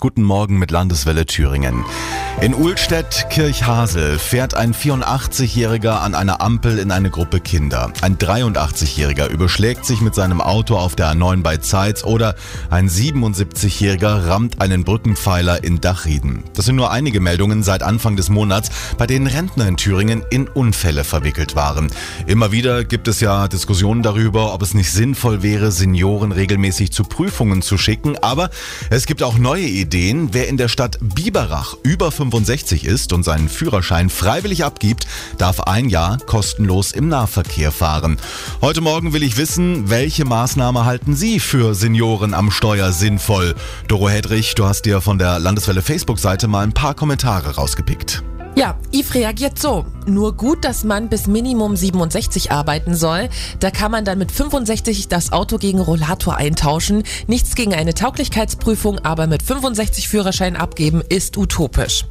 Guten Morgen mit Landeswelle Thüringen. In Uhlstedt-Kirchhasel fährt ein 84-Jähriger an einer Ampel in eine Gruppe Kinder. Ein 83-Jähriger überschlägt sich mit seinem Auto auf der A9 bei Zeitz oder ein 77-Jähriger rammt einen Brückenpfeiler in Dachrieden. Das sind nur einige Meldungen seit Anfang des Monats, bei denen Rentner in Thüringen in Unfälle verwickelt waren. Immer wieder gibt es ja Diskussionen darüber, ob es nicht sinnvoll wäre, Senioren regelmäßig zu Prüfungen zu schicken, aber es gibt auch neue Ideen. Wer in der Stadt Biberach über 65 ist und seinen Führerschein freiwillig abgibt, darf ein Jahr kostenlos im Nahverkehr fahren. Heute Morgen will ich wissen, welche Maßnahme halten Sie für Senioren am Steuer sinnvoll? Doro Hedrich, du hast dir von der Landeswelle Facebook-Seite mal ein paar Kommentare rausgepickt. Ja, Yves reagiert so. Nur gut, dass man bis Minimum 67 arbeiten soll. Da kann man dann mit 65 das Auto gegen Rollator eintauschen. Nichts gegen eine Tauglichkeitsprüfung, aber mit 65 Führerschein abgeben ist utopisch.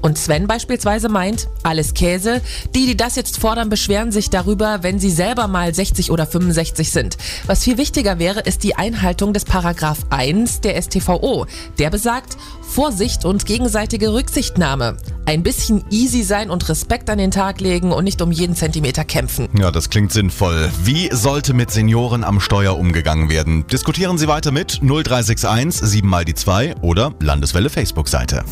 Und Sven beispielsweise meint, alles Käse. Die, die das jetzt fordern, beschweren sich darüber, wenn sie selber mal 60 oder 65 sind. Was viel wichtiger wäre, ist die Einhaltung des Paragraph 1 der STVO. Der besagt, Vorsicht und gegenseitige Rücksichtnahme. Ein bisschen easy sein und Respekt an den Tag legen und nicht um jeden Zentimeter kämpfen. Ja, das klingt sinnvoll. Wie sollte mit Senioren am Steuer umgegangen werden? Diskutieren Sie weiter mit 0361 7 mal die 2 oder Landeswelle Facebook-Seite.